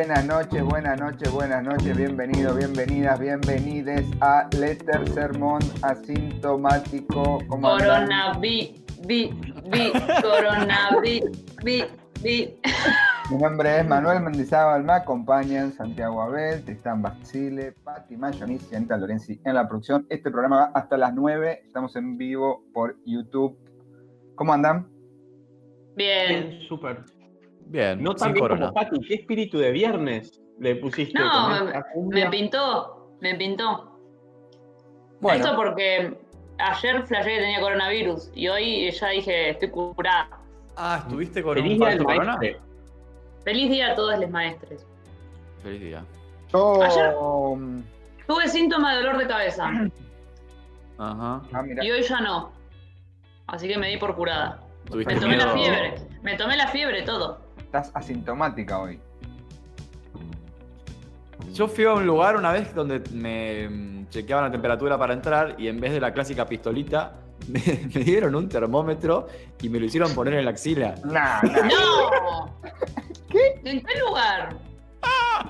Buenas noches, buenas noches, buenas noches, bienvenidos, bienvenidas, bienvenides a Letter Sermón Asintomático. ¿Cómo andan? Coronavi, vi, vi, coronavi, vi, vi. Mi nombre es Manuel Mendizábal, me acompañan Santiago Abel, Tristán Basile, Pati Mayonis y Anita Lorenzi en la producción. Este programa va hasta las 9, estamos en vivo por YouTube. ¿Cómo andan? Bien. Bien, súper. Bien, No tan bien como Pati, ¿qué espíritu de viernes le pusiste? No, me, pintó, me pintó. Bueno, Esto porque ayer flashé que tenía coronavirus y hoy ya dije, estoy curada. Ah, ¿estuviste con Feliz un día corona? maestre. Feliz día a todos los maestres. Feliz día. yo... ayer- mm, Tuve síntomas de dolor de cabeza Ajá. Ah, mira, y hoy ya no. Así que me di por curada. ¿Tuviste Me tomé la fiebre. Me tomé la fiebre, todo. Estás asintomática hoy. Yo fui a un lugar una vez donde me mm, chequeaban la temperatura para entrar y en vez de la clásica pistolita, me, me dieron un termómetro y me lo hicieron poner en la axila. Nah, nah. ¡No! ¿Qué? ¿En qué lugar?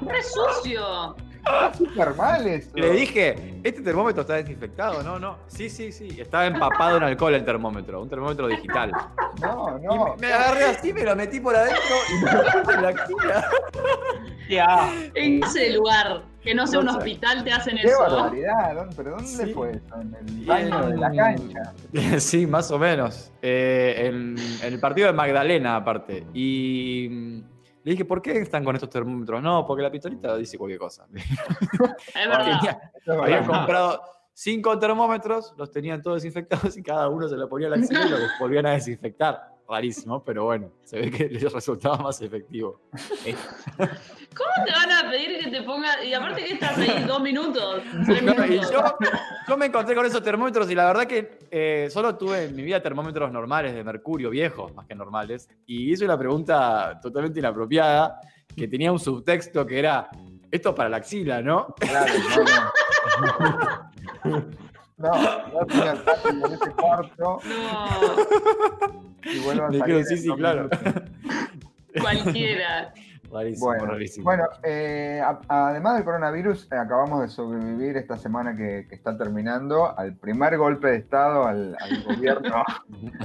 ¡Re sucio! súper mal eso. Y le dije, ¿este termómetro está desinfectado? No, no. Sí, sí, sí. Estaba empapado en alcohol el termómetro, un termómetro digital. No, Y no. me, me agarré así, me lo metí por adentro y me lo puse en la axila. ¿Qué ah, En ese lugar, que no sea un hospital, te hacen Qué eso. barbaridad, ¿dónde- ¿pero dónde Sí. fue eso? ¿En el baño de la cancha? Sí, más o menos. Eh, en, en el partido de Magdalena, aparte. Y le dije, ¿por qué están con estos termómetros? No, porque la pistolita dice cualquier cosa. Es verdad. Verdad. comprado cinco termómetros, los tenían todos desinfectados y cada uno se lo ponía a la axila y lo volvían a desinfectar. Rarísimo, pero bueno, se ve que les resultaba más efectivo. ¿Cómo te van a pedir que te pongas.? Y aparte que estás ahí dos minutos. Tres No, y minutos. yo, yo me encontré con esos termómetros y la verdad que eh, solo tuve en mi vida termómetros normales de mercurio, viejos, más que normales. Y hice una pregunta totalmente inapropiada que tenía un subtexto que era, esto es para la axila, ¿no? Claro, no, no. No, no tenía el patio en ese cuarto No, y vuelvo a salir sí, sí, claro. cualquiera. Rarísimo, Bueno, rarísimo. bueno eh, a- además del coronavirus, eh, acabamos de sobrevivir esta semana que, que está terminando al primer golpe de Estado al, al gobierno,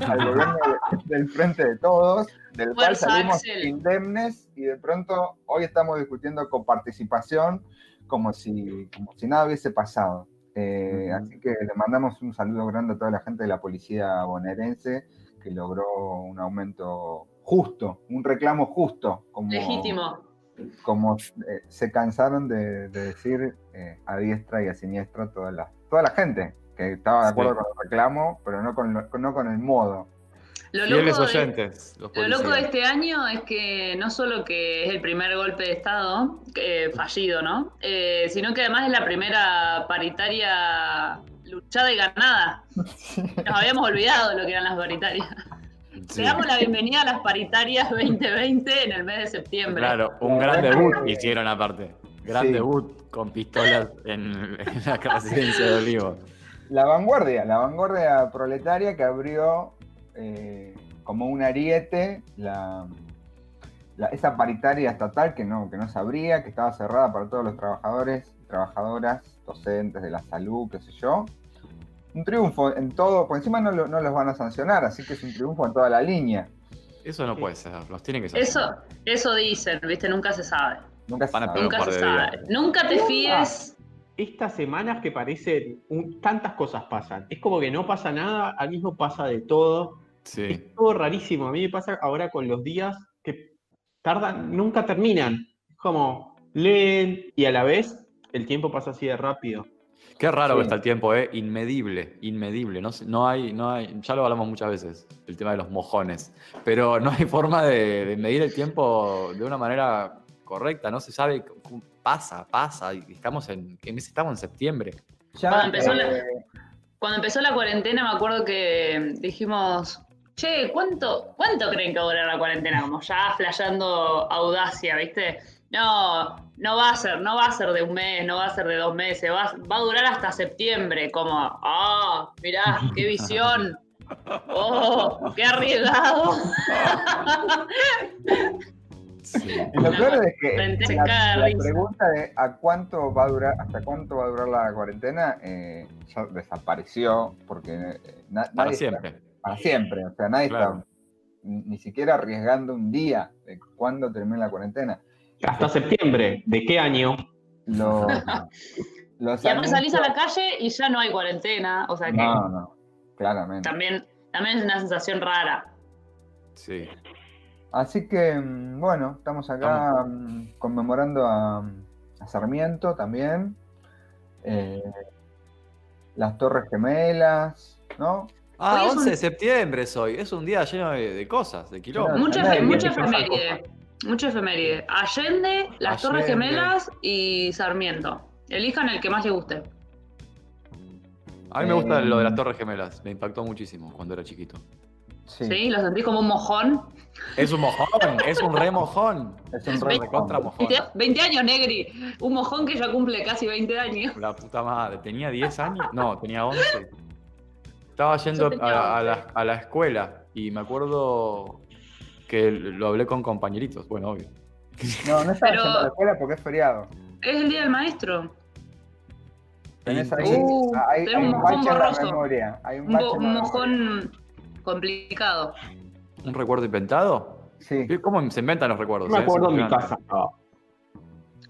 al gobierno de- del Frente de Todos, del cual salimos Axel. indemnes y de pronto hoy estamos discutiendo con participación como si, como si nada hubiese pasado. Eh. Así que le mandamos un saludo grande a toda la gente de la policía bonaerense que logró un aumento justo, un reclamo justo. Como, Legítimo. como eh, se cansaron de, de decir eh, a diestra y a siniestra toda la, toda la gente que estaba de acuerdo Sí. con el reclamo, pero no con, lo- no con el modo. Lo loco, de, oyentes, los lo loco de este año es que no solo que es el primer golpe de Estado eh, fallido, ¿no? Eh, sino que además es la primera paritaria luchada y ganada. Nos habíamos olvidado de lo que eran las paritarias. Sí. Le damos la bienvenida a las paritarias 2020 en el mes de septiembre. Claro, un gran debut hicieron aparte. Gran Sí. debut con pistolas en, en la residencia de Olivo. La vanguardia, la vanguardia proletaria que abrió eh, como un ariete la, la- esa paritaria estatal que no, que no se abría, que estaba cerrada para todos los trabajadores trabajadoras, docentes de la salud, qué sé yo. Un triunfo en todo, por encima no, lo- no los van a sancionar, así que es un triunfo en toda la línea. Eso no puede ser, los tiene que ser. Eso, eso dicen, ¿viste? Nunca se sabe. Nunca se Van a sabe. Nunca se sabe. te fíes. estas semanas que parecen un- tantas cosas pasan. Es como que no pasa nada, al mismo pasa de todo. Sí. Es todo rarísimo. A mí me pasa ahora con los días que tardan, nunca terminan. Es como leen y a la vez el tiempo pasa así de rápido. Qué raro Sí. que está el tiempo, ¿eh? Inmedible, inmedible. No, sé- no, hay, no hay, ya lo hablamos muchas veces, el tema de los mojones. Pero no hay forma de, de medir el tiempo de una manera correcta, no se sabe, pasa, pasa, y estamos en, ¿qué mes estamos en septiembre. Ya, Cuando empezó la- eh, Cuando empezó la cuarentena me acuerdo que dijimos, che, ¿cuánto, cuánto creen que va a durar la cuarentena? Como ya flasheando audacia, ¿viste? No, no va a ser, no va a ser de un mes, no va a ser de dos meses, va, a- va a durar hasta septiembre, como, ah, mirá, qué visión. Oh, qué arriesgado. Sí. Lo peor es que la, pregunta de a cuánto va a durar, hasta cuánto va a durar la cuarentena, eh, ya desapareció porque eh, na- Para nadie está- siempre. para siempre, o sea, nadie Claro. está ni ni siquiera arriesgando un día de cuándo termina la cuarentena. Hasta septiembre. ¿De qué año? Los, los Y además salís a la calle y ya no hay cuarentena, o sea que No, no, claramente. también, también es una sensación rara. Sí. Así que, mm, bueno, estamos acá mm, conmemorando a, a Sarmiento también. eh, las Torres Gemelas, ¿no? Ah, Hoy es 11 un- de septiembre es hoy. Es un día lleno de, de cosas, de quilombo. Claro. Mucha, mucha quiere pensar efeméride. Allende, las Torres. Gemelas y Sarmiento. Elijan el que más les guste. A mí me gusta Eh, lo de las Torres Gemelas. Me impactó muchísimo cuando era chiquito. Sí, Sí. ¿Lo sentís como un mojón? Es un mojón, es un re mojón. es un re veinte- Recontra mojón. 20, 20 años, Negri. Un mojón que ya cumple casi 20 años. La puta madre. ¿Tenía 10 años? No, tenía 11. Estaba yendo Yo tenía a, a 11. la, a la escuela y me acuerdo que lo hablé con compañeritos. Bueno, obvio. No, no estaba yendo a la escuela porque es feriado. Es el día del maestro. Tenés ahí, Uh, hay, hay un un mojón bache en la borroso. memoria. Hay un Un, bache bo- en un la memoria. mojón complicado. ¿Un recuerdo inventado? Sí. ¿Cómo se inventan los recuerdos? No me eh? acuerdo en mi casa.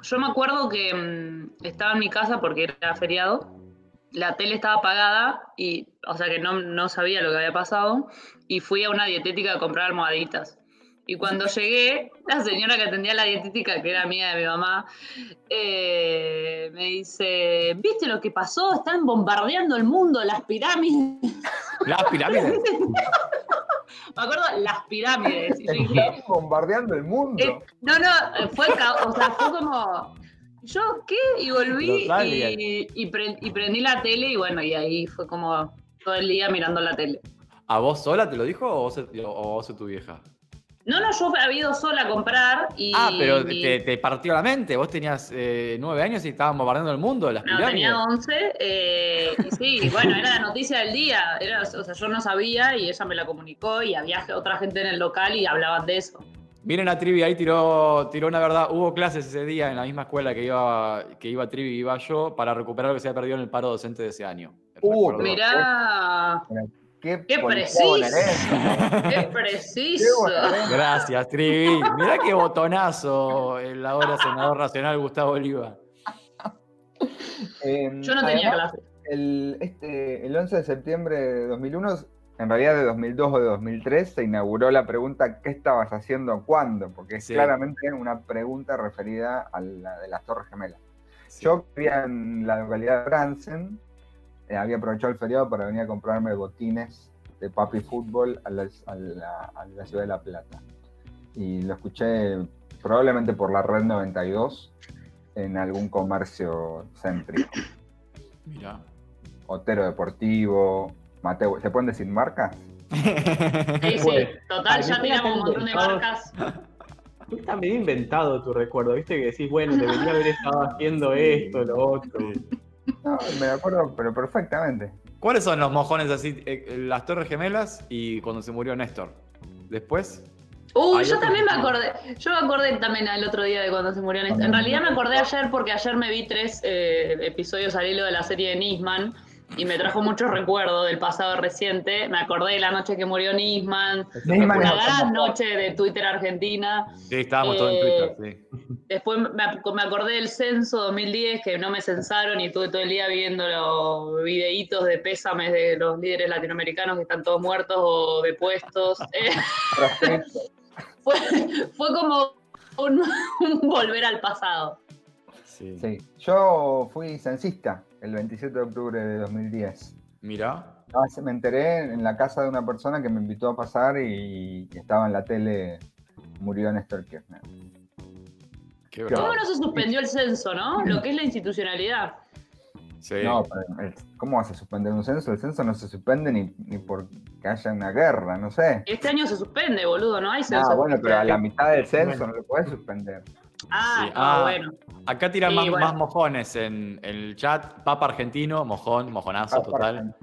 Yo me acuerdo que mm, estaba en mi casa porque era feriado. La tele estaba apagada y, o sea que no, no sabía lo que había pasado. Y fui a una dietética a comprar almohaditas. Y cuando llegué, la señora que atendía la dietética, que era amiga de mi mamá, eh, me dice: ¿Viste lo que pasó? Están bombardeando el mundo, las pirámides. Las pirámides. Me acuerdo, las pirámides. Y yo dije: Están bombardeando el mundo. Eh, no, no, fue, o sea, fue como, ¿yo qué? Y volví y, y, pre- y prendí la tele y bueno, y ahí fue como todo el día mirando la tele. ¿A vos sola te lo dijo o vos, o vos o tu vieja? No, no, yo había ido sola a comprar y... Ah, pero y- te, te partió la mente. Vos tenías eh, nueve años y estaban bombardeando el mundo, las No, pirámides. tenía 11 eh, y sí, bueno, era la noticia del día. Era, o sea, yo no sabía y ella me la comunicó y había otra gente en el local y hablaban de eso. Miren a Trivi, ahí tiró, tiró una verdad. Hubo clases ese día en la misma escuela que iba, que iba Trivi y iba yo para recuperar lo que se había perdido en el paro docente de ese año. Uh. Mirá, Qué, preciso, qué preciso. Gracias, Trivi. Mirá qué botonazo el ahora senador nacional Gustavo Oliva. Eh, Yo no tenía además, clase. el, este, el 11 de septiembre de 2001, en realidad de 2002 o de 2003, se inauguró la pregunta ¿qué estabas haciendo cuándo? Porque es Sí. claramente una pregunta referida a la de las Torres Gemelas. Yo vivía en la localidad de Bransen, eh, había aprovechado el feriado para venir a comprarme botines de papi fútbol a, las- a la, a la ciudad de La Plata. Y lo escuché probablemente por la red 92 en algún comercio céntrico. Mirá. Otero Deportivo, Mateo. ¿Se pueden decir marcas? Sí, sí, Pues, total, ya tiramos un montón de marcas. Está medio inventado tu recuerdo, viste que decís, bueno, debería haber estado haciendo esto, lo otro. No, me acuerdo, pero perfectamente. ¿Cuáles son los mojones así? eh, las Torres Gemelas y cuando se murió Néstor. Después, Uy, Hay yo otro también me acordé. Yo me acordé también el otro día de cuando se murió Néstor. En realidad me acordé ayer porque ayer me vi tres eh, episodios al hilo de la serie de Nisman y me trajo muchos recuerdos del pasado reciente. Me acordé de la noche que murió Nisman. Nisman Una gran noche de Twitter Argentina. sí, estábamos todos Eh, en Twitter, sí. Después me, me acordé del censo 2010 que no me censaron y estuve todo el día viendo los videitos de pésames de los líderes latinoamericanos que están todos muertos o depuestos. Eh, fue, fue como un, un volver al pasado. Sí. Sí. Yo fui censista el 27 de octubre de 2010. Mirá. Ah, se- Me enteré en la casa de una persona que me invitó a pasar y estaba en la tele, murió Néstor Kirchner. Qué bravo. ¿Cómo no se suspendió el censo, no? Lo que es la institucionalidad. Sí. No, pero ¿cómo vas a suspender un censo? El censo no se suspende ni, ni porque haya una guerra, no sé. Este año se suspende, boludo, no hay censo. Ah, bueno, pero a la mitad del censo Bueno. no lo puedes suspender. Ah, Sí. no, Ah, bueno. Acá tiran Sí, más, bueno. más mojones en, en el chat. Papa argentino, mojón, mojonazo Papa total.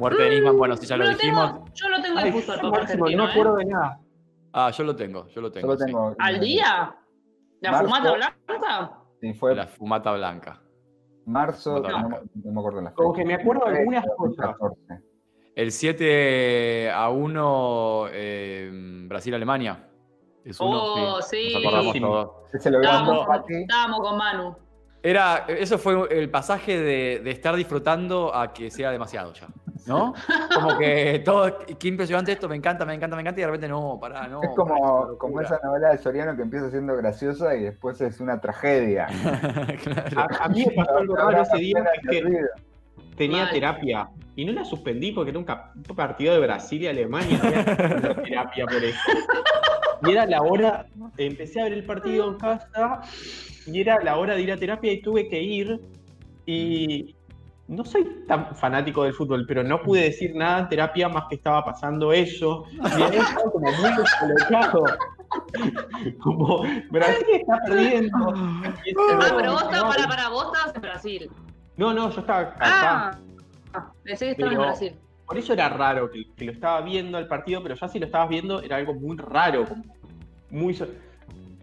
Muerte de Nisman, bueno, sí, ya Yo lo lo dijimos. tengo, yo lo tengo Ay, difuso al Papa máximo, argentino, no me ¿eh? acuerdo de nada. Ah, yo lo tengo, yo lo tengo. Solo sí. tengo. ¿Al día? ¿La Marzo. fumata blanca? Sí, fue La fumata blanca. marzo, No. no, me- no me acuerdo la fecha. Como que me acuerdo de algunas cosas. 2014. El 7 a 1 eh, Brasil-Alemania. Es uno, Oh, sí. Nos acordamos Sí. todos. Ese lo Estábamos, con Pati. estábamos con Manu. Era, eso fue el pasaje de, de estar disfrutando a que sea demasiado ya. ¿No? Como que todo, qué impresionante esto, me encanta, me encanta, me encanta, y de repente no, pará, no. Es como, como esa novela de Soriano que empieza siendo graciosa y después es una tragedia. Claro. A, a mí me pasó algo raro ese día, que es que tenía Mal. terapia. Y no la suspendí porque era un, partido de Brasil y Alemania. No había tenido terapia por eso. Y era la hora, empecé a ver el partido en casa y era la hora de ir a terapia y tuve que ir. Y no soy tan fanático del fútbol, pero no pude decir nada en terapia más que estaba pasando eso. Y ahí estaba como muy descolocado. Como Brasil está perdiendo. Ah, pero vos estabas, para, para, vos estabas en Brasil. No, no, yo estaba acá. Ah, ah, pensé que estabas en Brasil. Por eso era raro que, que lo estaba viendo al partido, pero ya si lo estabas viendo era algo muy raro, muy... so-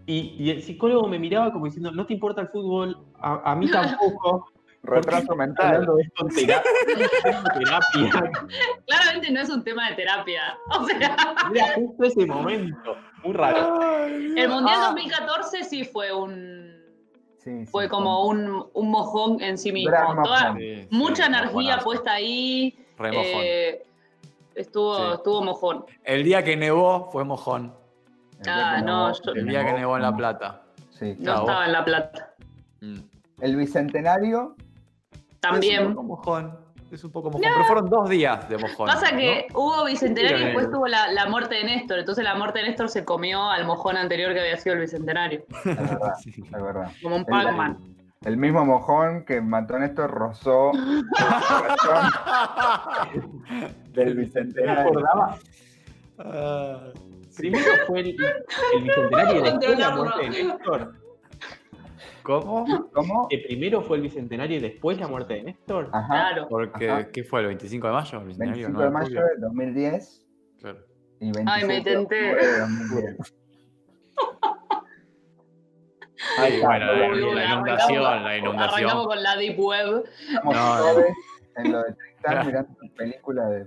Y, y el psicólogo me miraba como diciendo, no te importa el fútbol, a, a mí tampoco. Retraso ¿Por qué estás mental. hablando de esto en terapia? terapia. Claramente no es un tema de terapia. O sea, Era justo ese momento, muy raro. el Mundial Ah. 2014 sí fue un. Sí, sí, Fue como un, un mojón en sí mismo. Toda- mucha energía puesta ahí. Re mojón. eh, estuvo, Sí. estuvo mojón. El día que nevó fue mojón. El día Ah, que no, nevó- yo- El día que nevó en La Plata. Sí. No estaba en La Plata. Mm. El bicentenario, Es un También. poco mojón. Es un poco mojón. Pero fueron dos días de mojón. Pasa que hubo bicentenario y después tuvo la, la muerte de Néstor. Entonces la muerte de Néstor se comió al mojón anterior que había sido el bicentenario. es verdad, Sí. es verdad. Como un El- Pac-Man. El mismo mojón que mató a Néstor rozó el corazón del bicentenario. acordaba. Ah, Primero fue el, el bicentenario y después la muerte de Néstor. ¿Cómo? ¿Cómo? Que primero fue el bicentenario y después la muerte de Néstor. Ajá. Claro. Porque, Ajá. ¿qué fue? ¿El 25 de mayo? ¿El bicentenario? 25 ¿No? de mayo de 2010 Claro. y 27 Ay, me de tenté. de 2010. Ahí Sí, está, bueno, la, todo la inundación, la Arrancamos inundación. con la Deep Web. Estamos No, en lo de Tristán mirando una película de.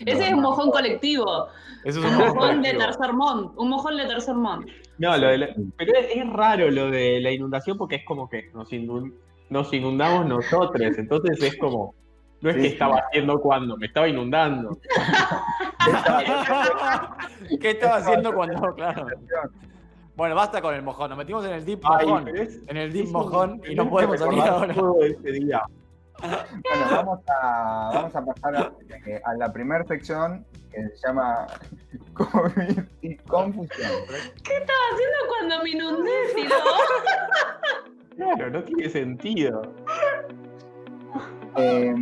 Ese es un mojón colectivo. Eso es Un mojón de tercer mont. Un mojón de tercer mont. No, lo de la- pero es, es raro lo de la inundación porque es como que nos, inun- nos inundamos nosotros, entonces es como, no es Sí, que sí. estaba haciendo cuando, me estaba inundando. ¿Qué estaba haciendo cuando? Claro. Bueno, basta con el mojón. Nos metimos en el deep Ay, mojón. es- En el deep mojón un- y no podemos salir ahora. todo ese día. Bueno, vamos a, vamos a pasar a, eh, a la primera sección que se llama COVID y confusión. Haciendo cuando me inundé, si no. Claro, no tiene sentido. Eh,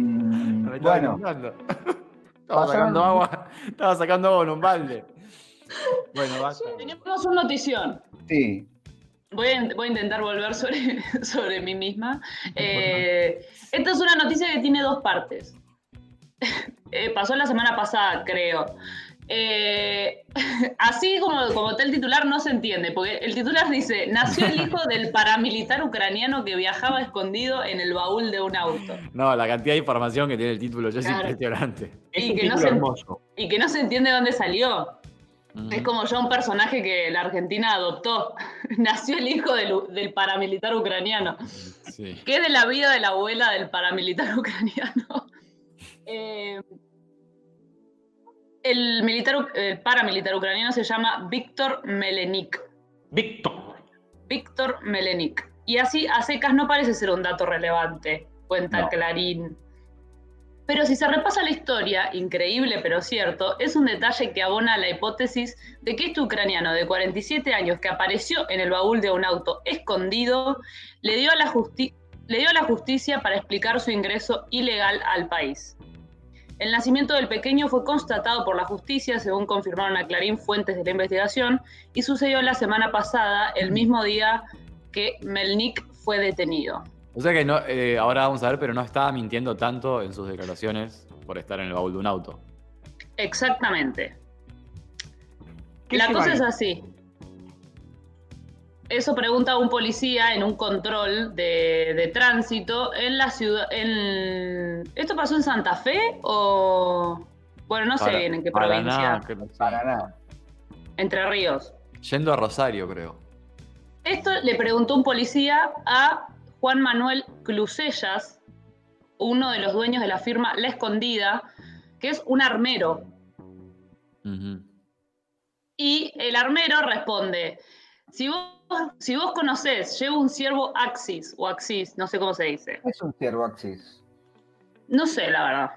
estaba bueno, inundando. Estaba pasaron- sacando agua. Estaba sacando agua en un balde. Bueno, basta. Tenemos una notición. Sí, Voy a, voy a intentar volver sobre, sobre mí misma. Eh, esta es una noticia que tiene dos partes. Eh, pasó la semana pasada, creo. Eh, así como, como está el titular, no se entiende, porque el titular dice, nació el hijo del paramilitar ucraniano que viajaba escondido en el baúl de un auto. No, la cantidad de información que tiene el título ya es impresionante. Es Y un que no se- hermoso. Y que no se entiende dónde salió. Es como ya un personaje que la Argentina adoptó. Nació el hijo del, del paramilitar ucraniano. Sí. ¿Qué de la vida de la abuela del paramilitar ucraniano? Eh, el, militar, el paramilitar ucraniano se llama Víctor Melenik. Víctor. Víctor Melenik. Y así a secas no parece ser un dato relevante, cuenta No. Clarín. Pero si se repasa la historia, increíble pero cierto, es un detalle que abona la hipótesis de que este ucraniano de 47 años que apareció en el baúl de un auto escondido le dio a la, justicia para explicar su ingreso ilegal al país. El nacimiento del pequeño fue constatado por la justicia, según confirmaron a Clarín fuentes de la investigación, y sucedió la semana pasada, el mismo día que Melnik fue detenido. O sea que no, eh, ahora vamos a ver, pero no estaba mintiendo tanto en sus declaraciones por estar en el baúl de un auto. Exactamente. ¿Qué La cosa es así. Eso pregunta un policía en un control de, de tránsito en la ciudad. En... ¿Esto pasó en Santa Fe o.? Bueno, no sé Para- bien en qué Paraná, provincia. creo que sí. Para nada. Entre Ríos. Yendo a Rosario, creo. Esto le preguntó un policía a Juan Manuel Clusellas, uno de los dueños de la firma La Escondida, que es un armero. Y el armero responde, si vos, si vos conocés, llevo un ciervo Axis, o Axis, no sé cómo se dice. Es un ciervo Axis. No sé, la verdad.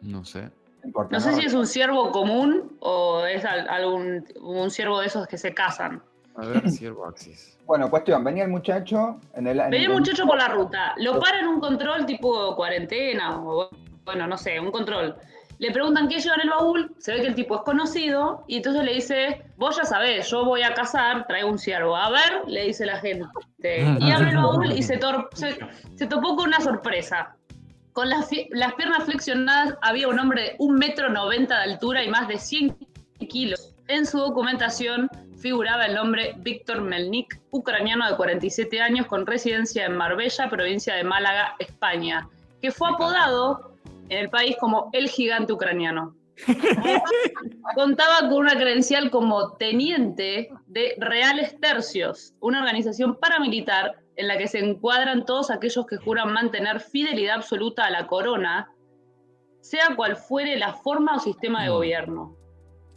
No sé. No importa. No sé si es un ciervo común o es al- algún un ciervo de esos que se casan. A ver, Ciervo Axis. Bueno, cuestión, venía el muchacho en el... en Venía el- el muchacho por la ruta, lo para en un control tipo cuarentena, o bueno, no sé, un control. Le preguntan qué lleva en el baúl, se ve que el tipo es conocido, y entonces le dice, vos ya sabés, yo voy a cazar, traigo un ciervo. A ver, le dice la gente. Y abre el baúl y se, tor- se, se topó con una sorpresa. Con las, las piernas flexionadas había un hombre de un metro noventa de altura y más de 100 kilos. En su documentación figuraba el nombre Víctor Melnik, ucraniano de 47 años con residencia en Marbella, provincia de Málaga, España, que fue apodado en el país como el gigante ucraniano. Contaba con una credencial como teniente de Reales Tercios, una organización paramilitar en la que se encuadran todos aquellos que juran mantener fidelidad absoluta a la corona, sea cual fuere la forma o sistema de Mm. gobierno.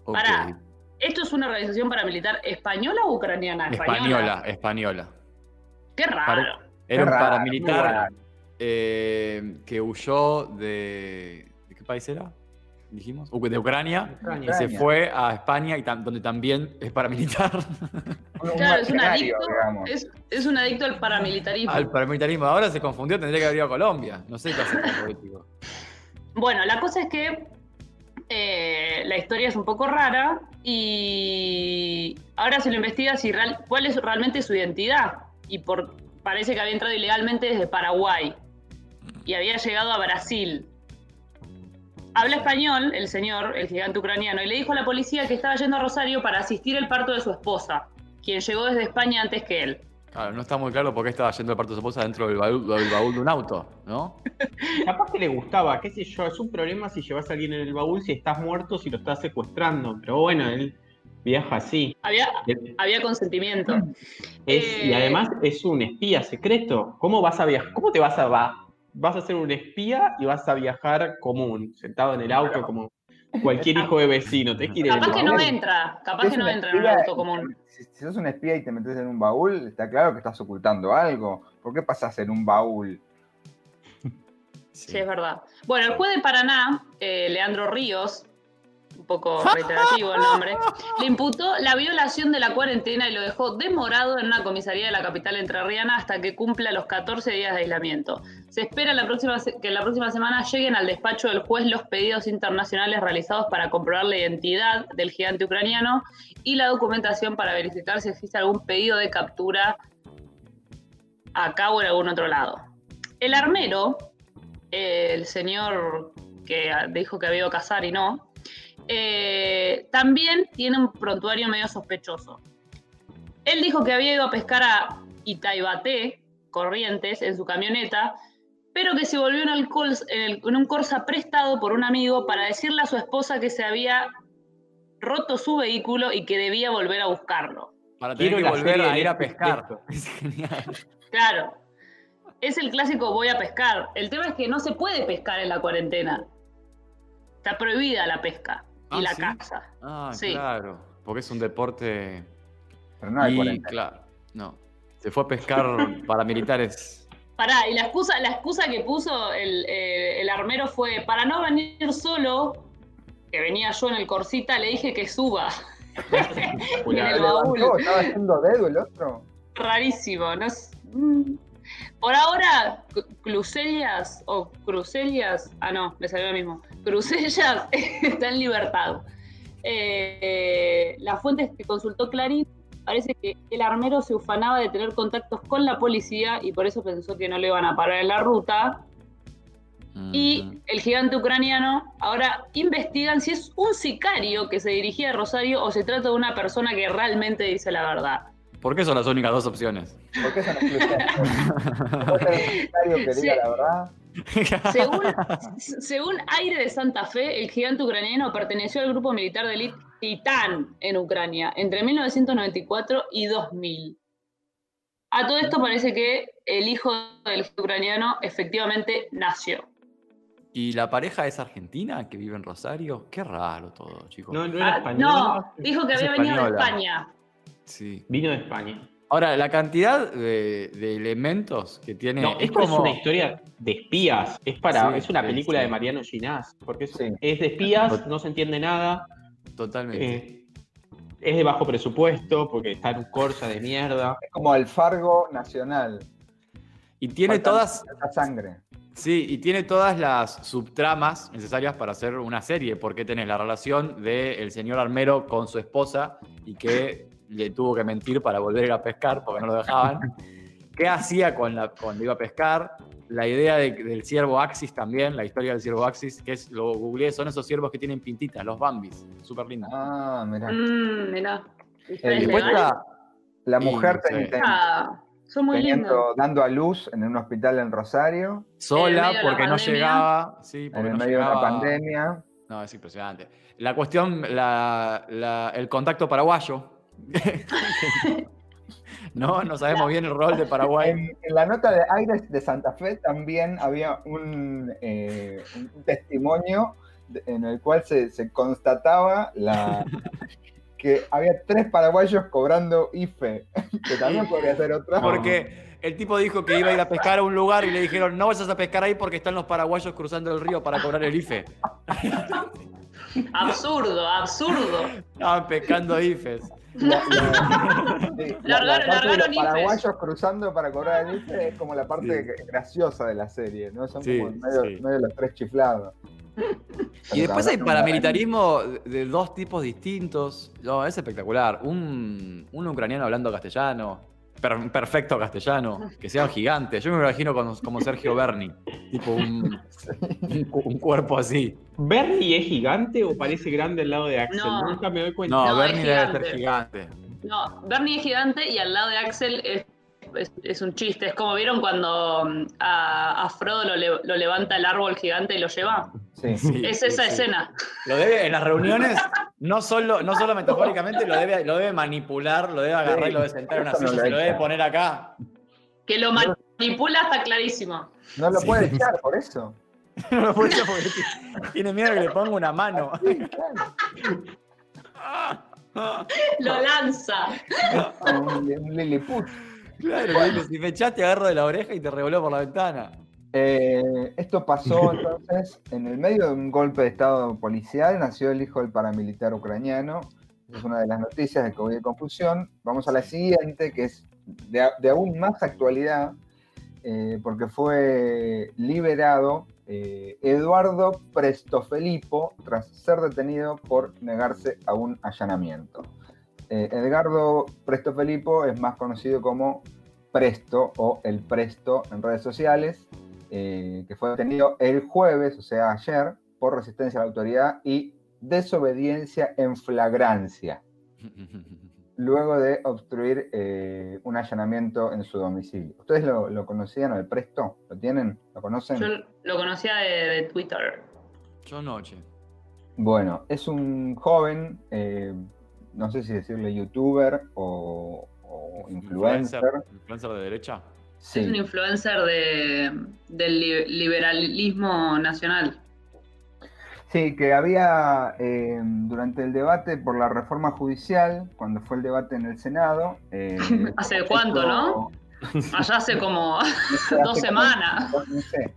Ok. Pará. ¿Esto es una organización paramilitar española o ucraniana? Española, española. Qué raro. Era un paramilitar raro. eh, que huyó de. ¿De qué país era? Dijimos. De Ucrania. Ucrania. Y se fue a España, y tam- donde también es paramilitar. Claro, es un adicto, es, es un adicto al paramilitarismo. Al paramilitarismo. Ahora se confundió, tendría que haber ido a Colombia. No sé qué hace con político. Bueno, la cosa es que eh, la historia es un poco rara y ahora se lo investiga si real- cuál es realmente su identidad. Y por, parece que había entrado ilegalmente desde Paraguay y había llegado a Brasil. Habla español el señor, el gigante ucraniano, y le dijo a la policía que estaba yendo a Rosario para asistir el parto de su esposa, quien llegó desde España antes que él. Claro, no está muy claro por qué estaba yendo el parto de su esposa dentro del baúl, del baúl de un auto, ¿no? Capaz que le gustaba, qué sé yo, es un problema si llevas a alguien en el baúl si estás muerto, si lo estás secuestrando. Pero bueno, él viaja así. Había, había consentimiento. y Eh, además es un espía secreto. ¿Cómo vas a viajar? ¿Cómo te vas a va? Vas a ser un espía y vas a viajar común, sentado en el auto como cualquier hijo de vecino. Te quiere Capaz que no entra, capaz que no entra en un auto común. Si, si sos un espía y te metes en un baúl, está claro que estás ocultando algo. ¿Por qué pasas en un baúl? Sí, es verdad. Bueno, el juez de Paraná, eh, Leandro Ríos, un poco reiterativo el nombre, le imputó la violación de la cuarentena y lo dejó demorado en una comisaría de la capital entrerriana hasta que cumpla los 14 días de aislamiento. Se espera la próxima que la próxima semana lleguen al despacho del juez los pedidos internacionales realizados para comprobar la identidad del gigante ucraniano y la documentación para verificar si existe algún pedido de captura acá o en algún otro lado. El armero, el señor que dijo que había ido a cazar y no, eh, también tiene un prontuario medio sospechoso. Él dijo que había ido a pescar a Itaibaté, Corrientes, en su camioneta, pero que se volvió en, el en el- en un Corsa prestado por un amigo para decirle a su esposa que se había roto su vehículo y que debía volver a buscarlo. Para tener Quiero que volver a ir a Netflix pescar. Es genial. Claro. Es el clásico voy a pescar. El tema es que no se puede pescar en la cuarentena. Está prohibida la pesca y Ah, la ¿sí? caza. Ah, Sí. claro. Porque es un deporte. Pero no hay y, claro, no. Se fue a pescar paramilitares Pará, y la excusa, la excusa que puso el, eh, el armero fue, para no venir solo, que venía yo en el corsita, le dije que suba. En Espectacular. el Se baúl. levantó, estaba haciendo dedo el otro. Rarísimo, no es- mm. Por ahora, Cru- Crucellas o Crucellas, ah no, me salió lo mismo. Crucellas está en libertad. Eh, las fuentes que consultó Clarín parece que el armero se ufanaba de tener contactos con la policía y por eso pensó que no le iban a parar en la ruta. Y el gigante ucraniano ahora investigan si es un sicario que se dirigía a Rosario o se trata de una persona que realmente dice la verdad. ¿Por qué son las únicas dos opciones? ¿Por qué son secretario que diga Sí. la verdad? Según, según Aire de Santa Fe, el gigante ucraniano perteneció al grupo militar de élite Titán en Ucrania entre 1994 y 2000. A todo esto parece que el hijo del ucraniano efectivamente nació. ¿Y la pareja es argentina que vive en Rosario? Qué raro todo, chicos. No, no era Ah, español. no, dijo que Es había venido de. España. Sí. Vino de España. Ahora, la cantidad de, de elementos que tiene. No, es esto es como. una historia de espías. Es para, Sí, es una sí, película sí. de Mariano Ginás. Porque es, Sí. es de espías, no se entiende nada. Totalmente. eh, es de bajo presupuesto porque está en un Corsa de mierda. Es como el Fargo nacional. y tiene Falta- todas. falta sangre. Sí, y tiene todas las subtramas necesarias para hacer una serie, porque tenés la relación del señor armero con su esposa y que le tuvo que mentir para volver a ir a pescar porque no lo dejaban. ¿Qué hacía con la, cuando iba a pescar? La idea de- del ciervo Axis también, la historia del ciervo Axis, que es, lo googleé, son esos ciervos que tienen pintitas, los Bambis, súper lindo. Ah, mirá. Mm, mirá. ¿Es Eh, Después La Y mujer no ten- Ah, son muy lindos. teniendo, dando a luz en un hospital en Rosario, sola la porque no llegaba. Sí, porque en el no medio de una pandemia. No, es impresionante. La cuestión, la- la- el contacto paraguayo. no, no sabemos bien el rol de Paraguay. En, en la nota de Aires de Santa Fe también había un, eh, un- testimonio en el cual se, se constataba la, que había tres paraguayos cobrando IFE, que también podría ser otra. Porque el tipo dijo que iba a ir a pescar a un lugar y le dijeron, no vayas a pescar ahí porque están los paraguayos cruzando el río para cobrar el IFE. Absurdo, absurdo. Estaban pescando IFEs. La, la- sí, la- la Largaron- parte de largaron los IFEs. paraguayos cruzando para cobrar el IFE es como la parte graciosa de la serie, ¿no? Son Sí, como en medio, sí. medio los tres chiflados. Y después hay paramilitarismo de dos tipos distintos. No, es espectacular. Un, un ucraniano hablando castellano, per- perfecto castellano, que sea un gigante. Yo me imagino como, como Sergio Berni, tipo un, un cu- un cuerpo así. ¿Bernie es gigante o parece grande al lado de Axel? No. Nunca me doy cuenta. No, No, Berni es debe gigante. ser gigante. No, Bernie es gigante y al lado de Axel es, es- es un chiste. Es como vieron cuando mm, a, a Frodo lo, le- lo levanta el árbol gigante y lo lleva. Sí. Sí, Es sí, esa sí. escena. Lo debe, en las reuniones, no solo, no solo metafóricamente, lo debe, lo debe manipular, lo debe agarrar y lo debe sentar en una no silla, lo se lo debe poner acá. Que lo manipula está clarísimo. No lo Sí. puede echar por eso. No lo puede hacer porque tiene- miedo que le ponga una mano. Claro. Lo lanza. Un, un Lilliput. Claro, si me echás te agarro de la oreja y te revoló por la ventana. Eh, esto pasó entonces en el medio de un golpe de estado policial, nació el hijo del paramilitar ucraniano. Es una de las noticias de COVID de confusión. Vamos a la siguiente, que es de aún más actualidad, eh, porque fue liberado eh, Eduardo Prestofelipo tras ser detenido por negarse a un allanamiento. Eh, Edgardo Prestofelipo es más conocido como Presto o El Presto en redes sociales, eh, que fue detenido el jueves, o sea, ayer, por resistencia a la autoridad y desobediencia en flagrancia, luego de obstruir eh, un allanamiento en su domicilio. ¿Ustedes lo, lo conocían, el Presto? ¿Lo tienen? ¿Lo conocen? Yo lo conocía de, de Twitter. Yo noche. Bueno, es un joven, eh, no sé si decirle youtuber o, o influencer. Influencer de derecha. Sí. Es un influencer de, del li- liberalismo nacional. Sí, que había eh, durante el debate por la reforma judicial, cuando fue el debate en el Senado. eh, ¿Hace cuánto, no? Allá hace como dos semanas. como- no sé.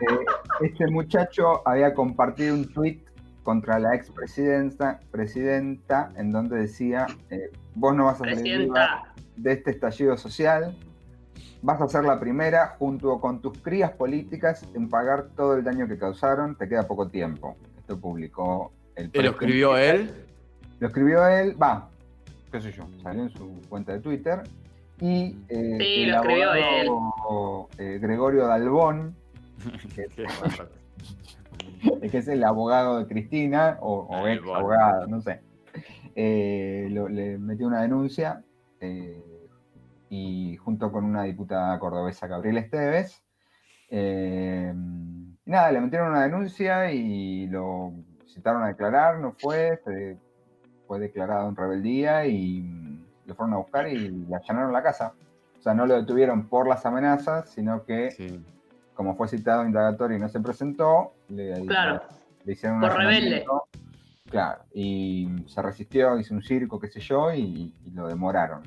Eh, este muchacho había compartido un tweet contra la expresidenta presidenta en donde decía, eh, vos no vas a salir viva Presidenta. de este estallido social, vas a ser la primera junto con tus crías políticas en pagar todo el daño que causaron, te queda poco tiempo. Esto publicó el ¿Lo escribió él? Lo escribió él, va, qué sé yo, salió en su cuenta de Twitter. Y eh, Sí, el lo escribió eh, Gregorio Dalbón, que, Bárbaro. que es el abogado de Cristina, o, o ex abogado, no sé, eh, lo- le metió una denuncia eh, y junto con una diputada cordobesa, Gabriela Esteves. eh, y nada, le metieron una denuncia y lo citaron a declarar, no fue, se- fue declarado en rebeldía y lo fueron a buscar y le allanaron la casa. O sea, no lo detuvieron por las amenazas, sino que Sí. Como fue citado indagatorio y no se presentó, le, Claro. le hicieron un Por rebelde. Claro, y se resistió, hizo un circo, qué sé yo, y, y lo demoraron.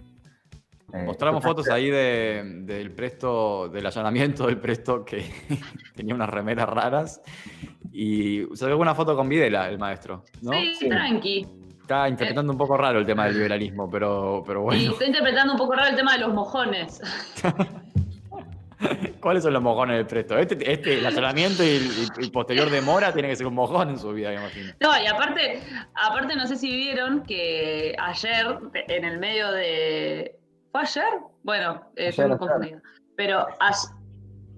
Eh, Mostramos fotos ahí de- del presto, del allanamiento del presto que tenía unas remeras raras. Y sacó una foto con Videla, el maestro, ¿no? Sí, Sí. tranqui. Está interpretando un poco raro el tema del liberalismo, pero, pero Y bueno. está interpretando un poco raro el tema de los mojones. ¿Cuáles son los mojones del presto? Este, este el allanamiento y el, posterior de Mora tiene que ser un mojón en su vida, me imagino. No, y aparte, aparte no sé si vieron que ayer, en el medio de. ¿Fue ayer? Bueno, eh, Ayer, estoy muy ayer. Pero,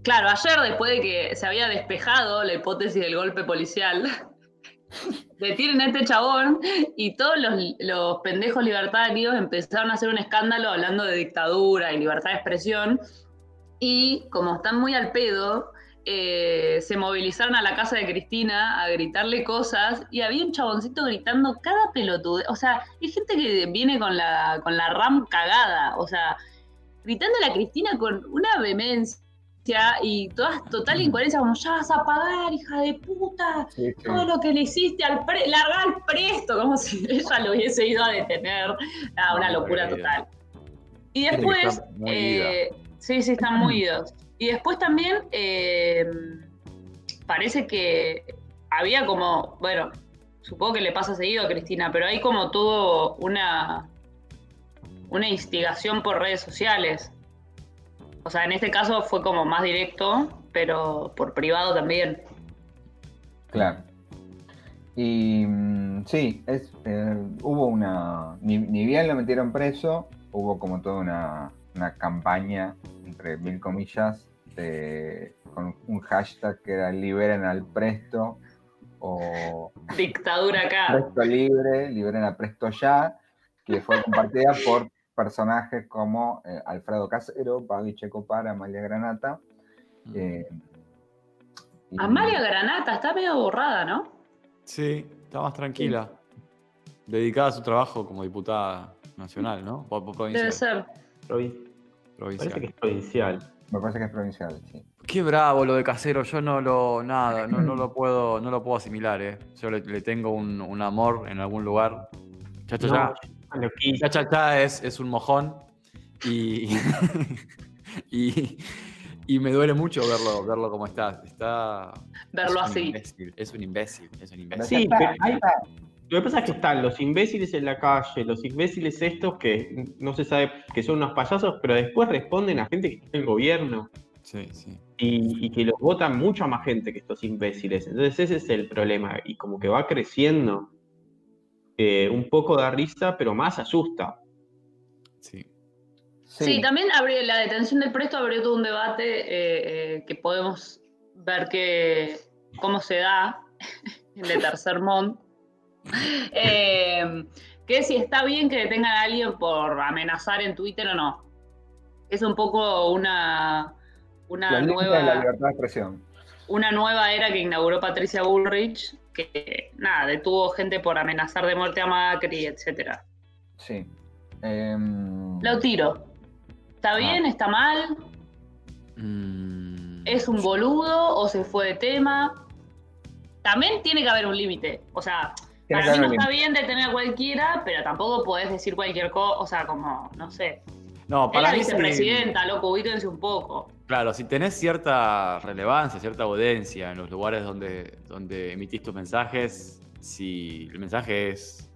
claro, ayer, después de que se había despejado la hipótesis del golpe policial, detienen a este chabón y todos los, los pendejos libertarios empezaron a hacer un escándalo hablando de dictadura y libertad de expresión. Y como están muy al pedo, eh, se movilizaron a la casa de Cristina a gritarle cosas y había un chaboncito gritando cada pelotude. O sea, hay gente que viene con la, con la RAM cagada. O sea, gritando a la Cristina con una vehemencia y todas total incoherencia, como ya vas a pagar, hija de puta, Sí, sí. todo lo que le hiciste al pre larga al presto, como si ella lo hubiese ido a detener. Nada, una locura total. Y después, eh, sí, sí, están muy idos. Y después también eh, parece que había como, bueno, supongo que le pasa seguido a Cristina, pero hay como tuvo una, una instigación por redes sociales. O sea, en este caso fue como más directo, pero por privado también. Claro. Y mm, sí, es, eh, hubo una. Ni, ni bien lo metieron preso, hubo como toda una, una campaña, entre mil comillas, de- con un hashtag que era liberen al presto o Dictadura acá. presto libre, liberen a presto ya, que fue compartida por personajes como eh, Alfredo Casero, Pablo Checopar, Amalia Granata. eh, y- Amalia Granata está medio borrada, ¿no? Sí, está más tranquila. Dedicada a su trabajo como diputada nacional, ¿no? Por, por provincial. Debe ser. Provi- provincial. Parece que es provincial. Me parece que es provincial, sí. Qué bravo lo de casero, yo no lo, nada, no, no lo puedo, no lo puedo asimilar, eh. Yo le, le tengo un, un amor en algún lugar. Cha cha No, cha, loquísimo. cha cha cha es, es un mojón y, y, y me duele mucho verlo, verlo como está. Está Verlo es así. imbécil, es un imbécil, es un imbécil. Sí, pero hay- está. Lo que pasa es que están los imbéciles en la calle, los imbéciles estos que no se sabe que son unos payasos, pero después responden a gente que está en el gobierno Sí, sí. y, y que los votan mucha más gente que estos imbéciles. Entonces ese es el problema y como que va creciendo. Eh, un poco da risa, pero más asusta. sí. Sí, también abrió, la detención del presto abrió todo un debate eh, eh, que podemos ver que, cómo se da en el tercer mont. Eh, que si está bien que detengan a alguien por amenazar en Twitter o no. Es un poco una, una de la nueva libertad de expresión. una nueva era que inauguró Patricia Bullrich, que nada, detuvo gente por amenazar de muerte a Macri, etcétera. Sí. Em, Lo tiro. ¿Está bien? ¿Está mal? Mm, ¿Es un boludo o se fue de tema? También tiene que haber un límite. O sea, para mí no está bien detener a cualquiera, pero tampoco podés decir cualquier cosa. O sea, como, no sé. No, Es para la mí sí- vicepresidenta, loco, ubíquense un poco. Claro, si tenés cierta relevancia, cierta audiencia en los lugares donde, donde emitís tus mensajes, si el mensaje es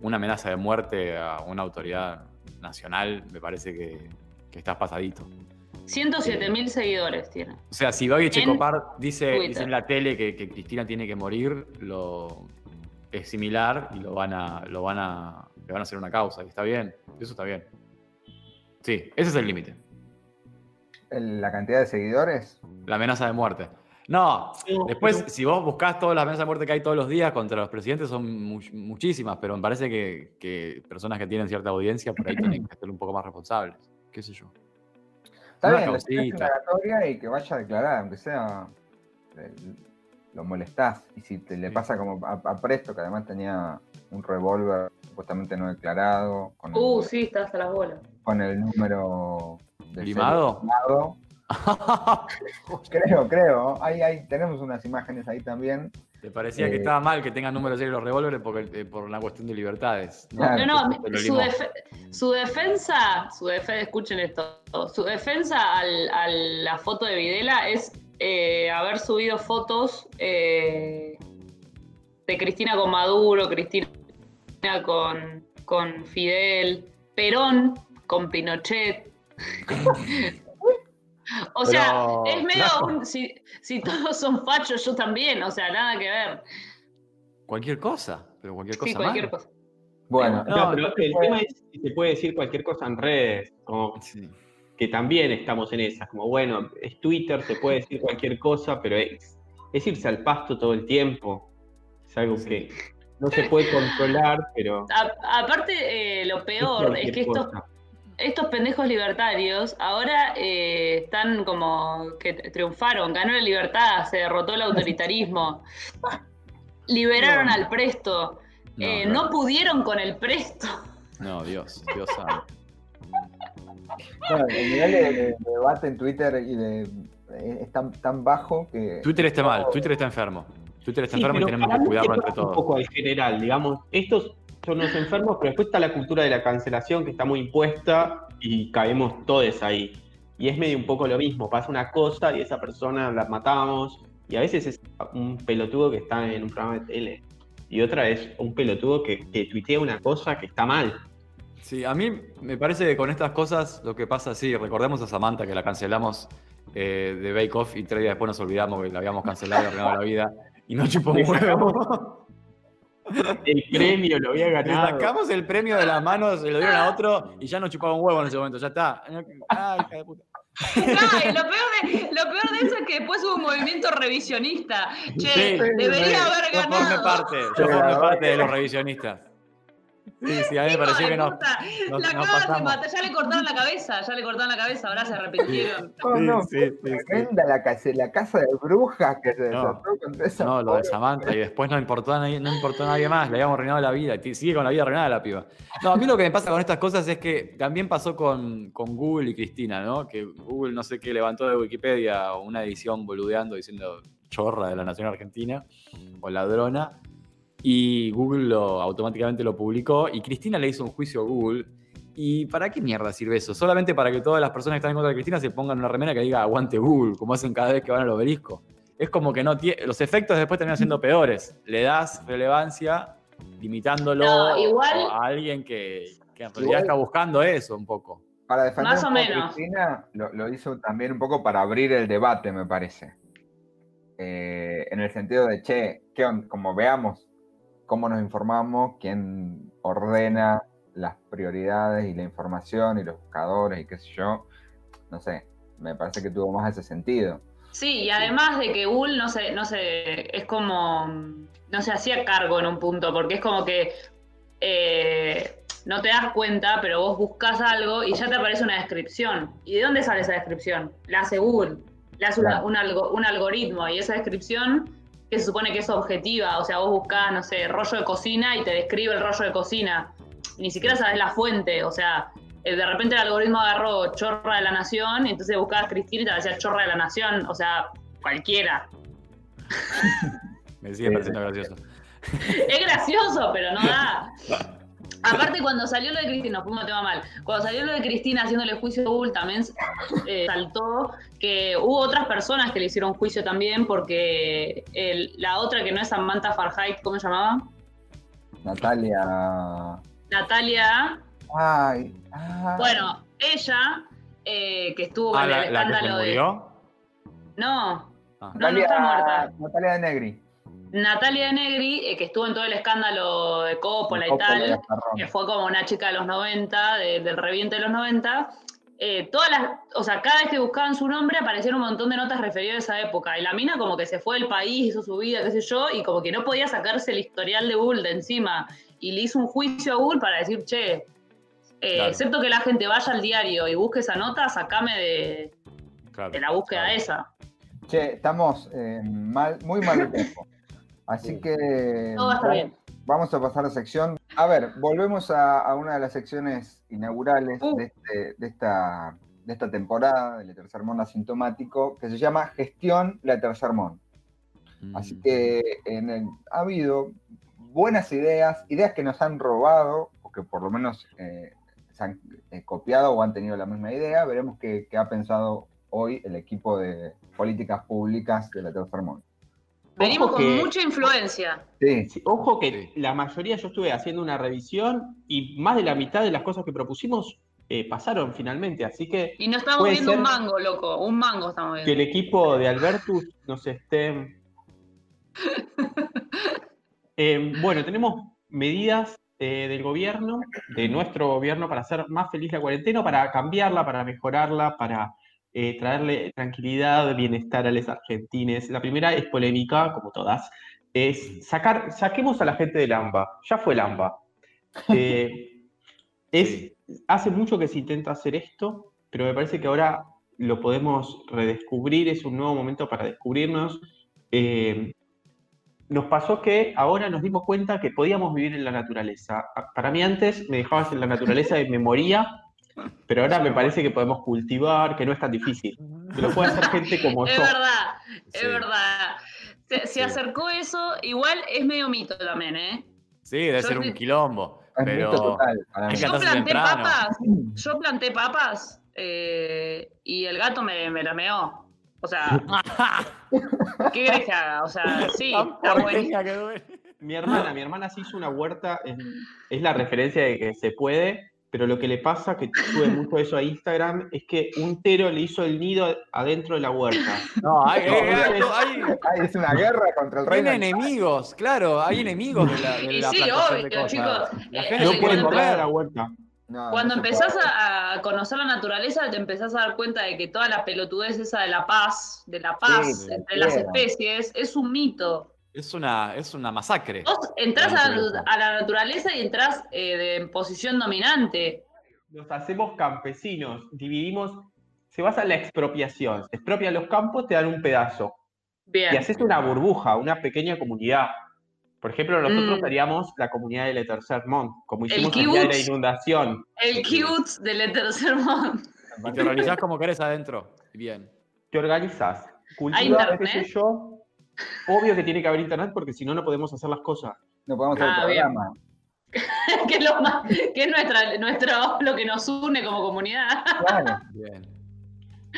una amenaza de muerte a una autoridad nacional, me parece que, que estás pasadito. 107 mil seguidores tiene. O sea, si Babi Checopar dice, dice en la tele que, que Cristina tiene que morir, lo, es similar y lo van a, lo van a, le van a hacer una causa. Y está bien, eso está bien. Sí, ese es el límite. La cantidad de seguidores. La amenaza de muerte. No, después, si vos buscás todas las amenazas de muerte que hay todos los días contra los presidentes, son mu- muchísimas, pero me parece que, que personas que tienen cierta audiencia por ahí tienen que ser un poco más responsables. ¿Qué sé yo? Está Una bien, causita. indagatoria y que vaya a declarar, aunque sea. eh, Lo molestás. Y si te le Sí. pasa como a, a Presto, que además tenía un revólver supuestamente no declarado, con, Uh, el, sí, está hasta las bolas. con el número de ¿Limado? Creo, creo. Ahí, ahí tenemos unas imágenes ahí también. Te parecía que Eh. estaba mal que tengan números de los revólveres porque, eh, por una cuestión de libertades. ¿no? Claro. No, su, defe- su defensa, su defe- escuchen esto, su defensa al- a la foto de Videla es eh, haber subido fotos eh, de Cristina con Maduro, Cristina con, con Fidel, Perón con Pinochet. o sea, Pero, es medio claro. un, si, si todos son fachos, yo también, o sea, nada que ver. Cualquier cosa, pero cualquier cosa Sí, cualquier mal. cosa. Bueno, No, No, pero el puede- tema es si se puede decir cualquier cosa en redes, como Sí. Que también estamos en esas, como bueno, es Twitter, se puede decir cualquier cosa, pero es, es irse al pasto todo el tiempo. Es algo Sí. que no se puede controlar, pero A- aparte, eh, lo peor es que estos, estos pendejos libertarios ahora eh, están como que triunfaron, ganó la libertad, se derrotó el autoritarismo, liberaron No. al presto, No, eh, no. no pudieron con el presto. No, Dios, Dios sabe. Bueno, el nivel de, de- de debate en Twitter y de, eh, es tan, tan bajo que. Twitter está mal, Twitter está enfermo. Twitter está Sí, enfermo y tenemos que cuidarlo entre pasa Un todos. poco al general, digamos, estos son los enfermos, pero después está la cultura de la cancelación que está muy impuesta y caemos todos ahí. Y es medio un poco lo mismo, pasa una cosa y esa persona la matamos, y a veces es un pelotudo que está en un programa de tele, y otra es un pelotudo que, que tuitea una cosa que está mal. Sí, a mí me parece que con estas cosas lo que pasa, sí, recordemos a Samantha que la cancelamos eh, de Bake Off y tres días después nos olvidamos que la habíamos cancelado y arruinado la vida y no chupó un Le huevo. El premio lo había Le ganado. sacamos el premio de las manos, se lo dieron a otro y ya no chupaba un huevo en ese momento, ya está. Ay, hija de puta. Lo, peor de, lo peor de eso es que después hubo un movimiento revisionista. Che, Sí, debería haber Yo formé ganado. parte, yo formé parte de los revisionistas. Sí, sí, a mí me pareció que no. nos- la acaban de matar, ya le cortaron la cabeza, ya le cortaron la cabeza, ahora se arrepintieron. No, no, Sí, sí, la, casa, la casa de brujas que se No. desató contra esa No, lo de Samantha y después no importó a nadie, no importó a nadie más, le habíamos arruinado la vida, y sigue con la vida arruinada la piba. No, a mí lo que me pasa con estas cosas es que también pasó con, con Google y Cristina, ¿no? Que Google no sé qué levantó de Wikipedia una edición boludeando diciendo chorra de la nación argentina o ladrona, y Google lo, automáticamente lo publicó y Cristina le hizo un juicio a Google. ¿Y para qué mierda sirve eso? Solamente para que todas las personas que están en contra de Cristina se pongan una remera que diga aguante Google, como hacen cada vez que van al obelisco. Es como que no tiene. Los efectos después terminan siendo peores. Le das relevancia limitándolo No, igual- a alguien que, que en realidad Igual- está buscando eso un poco. Para defender Más un o poco a menos. Cristina, lo, lo hizo también un poco para abrir el debate, me parece. Eh, en el sentido de, che, ¿qué on- como veamos cómo nos informamos, quién ordena las prioridades y la información y los buscadores y qué sé yo, no sé, me parece que tuvo más ese sentido. Sí, y además de que Google no se, no se, es como, no se hacía cargo en un punto, porque es como que eh, no te das cuenta, pero vos buscas algo y ya te aparece una descripción. ¿Y de dónde sale esa descripción? La hace Google, le hace una- un, algo- un algoritmo y esa descripción que se supone que es objetiva, o sea, vos buscás, no sé, rollo de cocina y te describe el rollo de cocina. Ni siquiera sabes la fuente, o sea, eh, de repente el algoritmo agarró chorra de la nación y entonces buscabas Cristina y te decía chorra de la nación, o sea, cualquiera. Me sigue pareciendo gracioso. Es gracioso, pero no da. Aparte, cuando salió lo de Cristina, nos fuimos a tema mal. Cuando salió lo de Cristina haciéndole juicio a Bull, también eh, saltó que hubo otras personas que le hicieron juicio también, porque el- la otra que no es Samantha Farhait, ¿cómo se llamaba? Natalia. Natalia. Ay. Bueno, ella, eh, que estuvo Ah, en la, el la que se escándalo de. murió. No, Ah. no, no está muerta. Natalia de Negri. Natalia de Negri, eh, que estuvo en todo el escándalo de Coppola y Coppola tal. y que fue como una chica de los 90, de- del reviente de los 90, eh, todas las, o sea, cada vez que buscaban su nombre aparecieron un montón de notas referidas a esa época. Y la mina como que se fue del país, hizo su vida, qué sé yo, y como que no podía sacarse el historial de Bull de encima. Y le hizo un juicio a Bull para decir, che, eh, Claro. excepto que la gente vaya al diario y busque esa nota, sacame de, Claro, de la búsqueda claro. esa. Che, estamos eh, mal, muy mal de tiempo. Así que. Todo va a estar bien. Vamos a pasar a sección. A ver, volvemos a, a una de las secciones inaugurales Uh. de, este- de esta, de esta temporada del Tercer Mundo Asintomático, que se llama Gestión La Tercer Mundo. Mm. Así que en el- ha habido buenas ideas, ideas que nos han robado, o que por lo menos eh, se han eh, copiado o han tenido la misma idea. Veremos qué, qué ha pensado hoy el equipo de políticas públicas de la. Venimos Ojo con que- mucha influencia. Sí, Sí, Ojo que Sí. la mayoría, yo estuve haciendo una revisión y más de la mitad de las cosas que propusimos eh, pasaron finalmente. Así que Y no estamos viendo un mango, loco. Un mango estamos que viendo. el equipo de Albertus nos esté. Eh, bueno, tenemos medidas eh, del gobierno, de nuestro gobierno, para hacer más feliz la cuarentena, para cambiarla, para mejorarla, para eh, traerle tranquilidad, bienestar a los argentines. La primera es polémica, como todas, es sacar, saquemos a la gente del AMBA. Ya fue el AMBA. Eh, es, hace mucho que se intenta hacer esto, pero me parece que ahora lo podemos redescubrir, es un nuevo momento para descubrirnos. Eh, nos pasó que ahora nos dimos cuenta que podíamos vivir en la naturaleza. Para mí antes me dejabas en la naturaleza y me moría, pero ahora me parece que podemos cultivar, que no es tan difícil. Que lo puede hacer gente como Es yo. verdad, es Sí. verdad. Se, se Sí. acercó eso, igual es medio mito también, ¿eh? Sí, debe Yo ser un sí. quilombo. es Pero mito total Yo planté papas, yo planté papas eh, y el gato me, me la meó. O sea, ¿qué querés que haga? O sea, sí, Tan está duele. Mi hermana, mi hermana se hizo una huerta, es la referencia de que se puede, pero lo que le pasa, que sube mucho eso a Instagram, es que un tero le hizo el nido adentro de la huerta. No, hay, No, hay- hay- es- hay- una guerra contra el reino. tiene enemigos, claro, hay enemigos de la, de Y la sí, plantación de obvio, cosas. chicos. La Eh, gente No a la huerta. No, Cuando no empezás puede. a, conocer la naturaleza, te empezás a dar cuenta de que toda la pelotudez esa de la paz, de la paz Sí, entre las especies, es un mito. Es una, es una masacre. Vos entrás La a, a la naturaleza y entrás eh, de- en posición dominante. Nos hacemos campesinos, dividimos, se basa en la expropiación. Se expropian los campos, te dan un pedazo. Y Bien. haces una burbuja, una pequeña comunidad. Por ejemplo, nosotros Mm. haríamos la comunidad de Le Tercer Mont, como hicimos el, de la inundación. El cute del tercer mundo. Y te organizás como querés adentro. Bien. Te organizás, ¿Hay cultivas, internet? qué sé yo. Obvio que tiene que haber internet porque si no, no podemos hacer las cosas. No podemos hacer Ah, el bien. programa. que es, lo, más- que es nuestra, nuestro, lo que nos une como comunidad. Claro. Bien.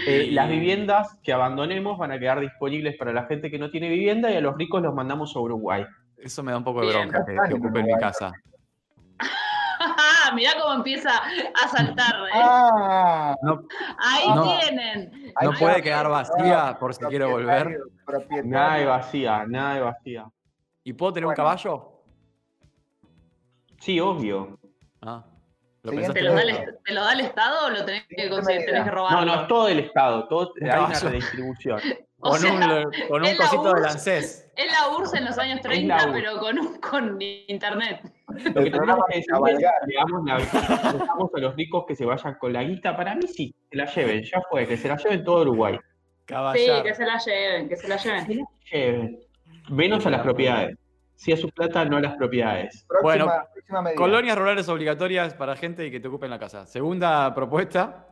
Eh, Y- Las viviendas que abandonemos van a quedar disponibles para la gente que no tiene vivienda y a los ricos los mandamos a Uruguay. Eso me da un poco de Bien. bronca que, que ocupen mi casa. Mirá cómo empieza a saltar. ¿eh? Ah, Ahí no. tienen. No puede quedar vacía por si quiero volver. Nada de vacía, nada de vacía. ¿Y puedo tener un caballo? Sí, obvio. Ah, ¿lo ¿Te lo, da el, te lo da el Estado o lo tenés que, conseguir, tenés que robarlo? No, no, es todo el Estado, todo, hay una redistribución. Con sea, un, con un es la cosito de URSS. lancés. Es la URSS en los años la 30, URSS. pero con, un- con internet. Lo que tenemos que decir es, digamos, la, dejamos a los ricos que se vayan con la guita. Para mí sí, que la lleven, ya fue, que se la lleven todo Uruguay. Sí, Caballar. que se la lleven, que se la lleven. Que la lleven. Menos a las propiedades. Sí a su plata, no a las propiedades. Próxima, Bueno, próxima. Colonias rurales obligatorias para gente y que te ocupen la casa. Segunda propuesta.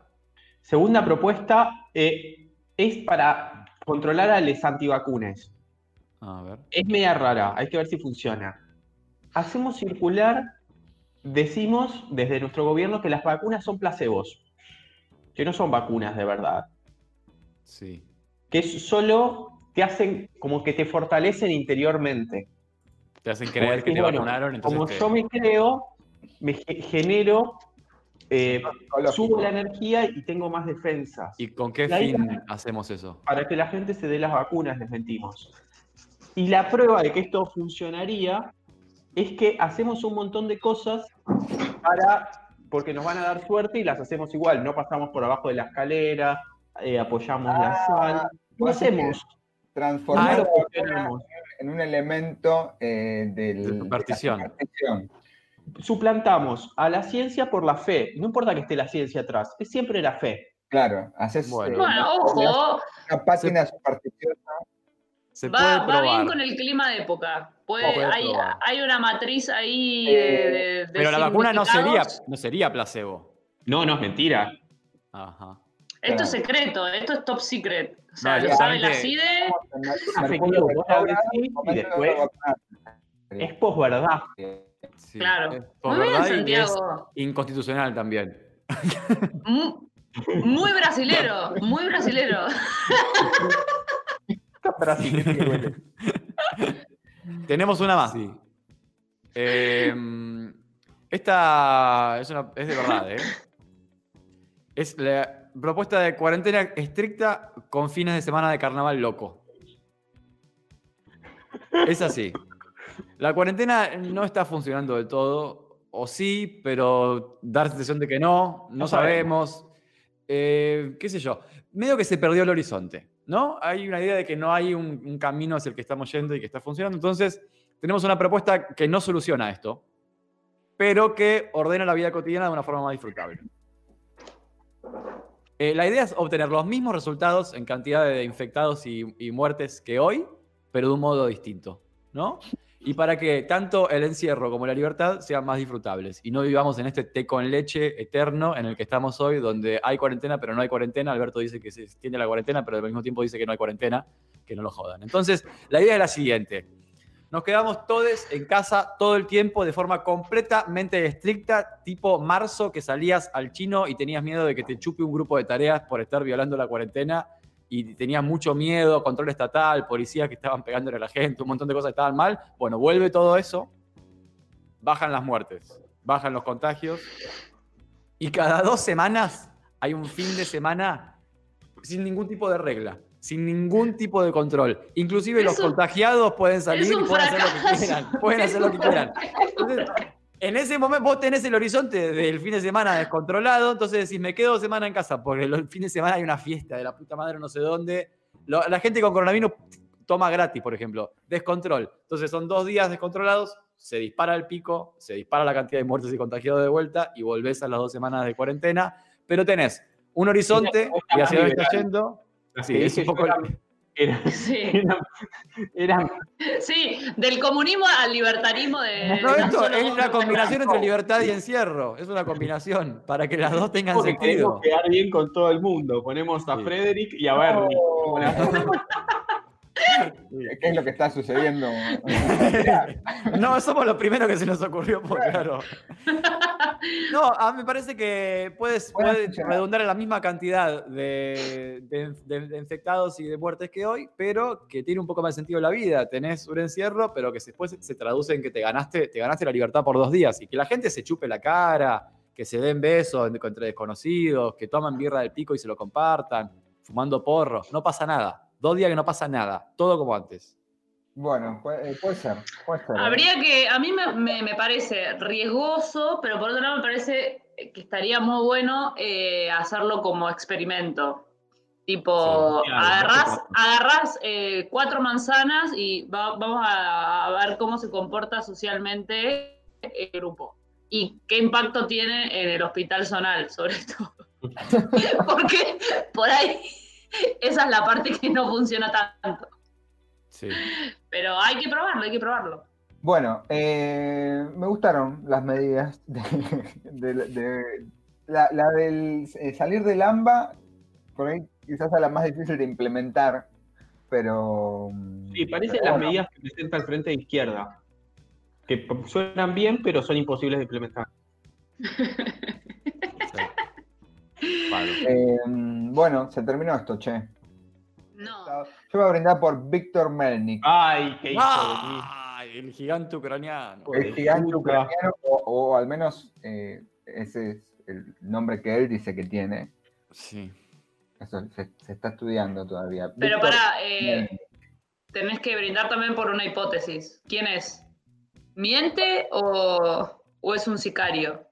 Segunda propuesta eh, es para controlar a los antivacunes. A ver. Es media rara, hay que ver si funciona. Hacemos circular decimos desde nuestro gobierno que las vacunas son placebos, que no son vacunas de verdad, Sí. que es solo te hacen como que te fortalecen interiormente. Te hacen creer que te bueno, vacunaron, entonces Como te- yo me creo, me ge- genero, eh, subo la energía y tengo más defensas. ¿Y con qué Y fin hacemos eso? Para que la gente se dé las vacunas, les mentimos. Y la prueba de que esto funcionaría es que hacemos un montón de cosas para, porque nos van a dar suerte y las hacemos igual. No pasamos por abajo de la escalera, eh, apoyamos la Ah, sal. Decís hacemos. Transformar Ah, en un elemento eh, del, De superstición. la superstición. Suplantamos a la ciencia por la fe. No importa que esté la ciencia atrás, es siempre la fe. Claro, haces Bueno. eh, Bueno, ojo, una. Se puede va, bien con el clima de época. Puede, hay, una matriz ahí Eh, de, Pero la vacuna no sería, no sería placebo. No, no es mentira. Ajá. Esto es secreto, esto es top secret. O sea, No, lo sabe la. CIDE. Vacunar. Es posverdad. Sí. Claro. Muy bien, es Santiago. inconstitucional también. Mu- Muy brasilero, muy brasilero. Brasil, que duele. Tenemos una más. Eh, esta es, una- es de verdad, ¿eh? Es la propuesta de cuarentena estricta con fines de semana de carnaval loco. Es así. La cuarentena no está funcionando del todo, o sí, pero dar sensación de que no, no No sabemos. Eh, ¿Qué sé yo? Medio que se perdió el horizonte, ¿no? Hay una idea de que no hay un, un camino hacia el que estamos yendo y que está funcionando. Entonces, tenemos una propuesta que no soluciona esto, pero que ordena la vida cotidiana de una forma más disfrutable. Eh, la idea es obtener los mismos resultados en cantidad de infectados y, y muertes que hoy, pero de un modo distinto, ¿no? Y para que tanto el encierro como la libertad sean más disfrutables y no vivamos en este té con leche eterno en el que estamos hoy, donde hay cuarentena pero no hay cuarentena. Alberto dice que se extiende la cuarentena, pero al mismo tiempo dice que no hay cuarentena, que no lo jodan. Entonces, la idea es la siguiente. Nos quedamos todos en casa todo el tiempo de forma completamente estricta, tipo marzo, que salías al chino y tenías miedo de que te chupe un grupo de tareas por estar violando la cuarentena y tenías mucho miedo, control estatal, policías que estaban pegándole a la gente, un montón de cosas que estaban mal. Bueno, vuelve todo eso, bajan las muertes, bajan los contagios y cada dos semanas hay un fin de semana sin ningún tipo de regla, sin ningún tipo de control. Inclusive Es los un- contagiados pueden salir y pueden hacer lo que quieran. Pueden Es hacer lo que quieran. Entonces, en ese momento vos tenés el horizonte del fin de semana descontrolado, entonces decís, me quedo dos semanas en casa, porque el fin de semana hay una fiesta de la puta madre no sé dónde. Lo- la gente con coronavirus toma gratis, por ejemplo, descontrol. Entonces son dos días descontrolados, se dispara el pico, se dispara la cantidad de muertes y contagiados de vuelta y volvés a las dos semanas de cuarentena, pero tenés un horizonte y hacia dónde estás yendo. Sí, es un poco... Era- Sí, era- eran sí, del comunismo al libertarismo de. No, de esto es una combinación entre libertad y encierro. Es una combinación para que las dos tengan porque sentido. queremos quedar bien con todo el mundo. Ponemos a Sí. Frederick y a Bernie. Oh, ¿Qué es lo que está sucediendo? No, somos los primeros que se nos ocurrió, por claro. No, a mí me parece que puedes, redundar en la misma cantidad de, de- de- de infectados y de muertes que hoy, pero que tiene un poco más de sentido la vida. Tenés un encierro, pero que después se traduce en que te ganaste, te ganaste la libertad por dos días y que la gente se chupe la cara, que se den besos entre desconocidos, que toman birra del pico y se lo compartan, fumando porro. No pasa nada. Dos días que no pasa nada. Todo como antes. Bueno, puede, eh, puede ser, puede ser. ¿eh? Habría que, a mí me, me- me parece riesgoso, pero por otro lado me parece que estaría muy bueno eh, hacerlo como experimento. Tipo, Sí, claro, agarrás, eh, cuatro manzanas y va- vamos a, a ver cómo se comporta socialmente el grupo. Y qué impacto tiene en el hospital zonal, sobre todo. Porque por ahí esa es la parte que no funciona tanto. Sí. Pero hay que probarlo, hay que probarlo. Bueno, eh, me gustaron las medidas de, de- de- la, la del eh, salir del AMBA, por ahí quizás es la más difícil de implementar, pero... Sí, parecen pero las bueno, medidas que presenta el Frente de Izquierda. que suenan bien, pero son imposibles de implementar. Eh, bueno, se terminó esto, che. No. Yo voy a brindar por Víctor Melnik, Ay, qué hijo ¡Ay! El gigante ucraniano. El gigante ucraniano, o, o al menos eh, ese es el nombre que él dice que tiene. Sí. Eso se, se está estudiando todavía. Pero Víctor para, eh, tenés que brindar también por una hipótesis. ¿Quién es? ¿Miente o, o es un sicario?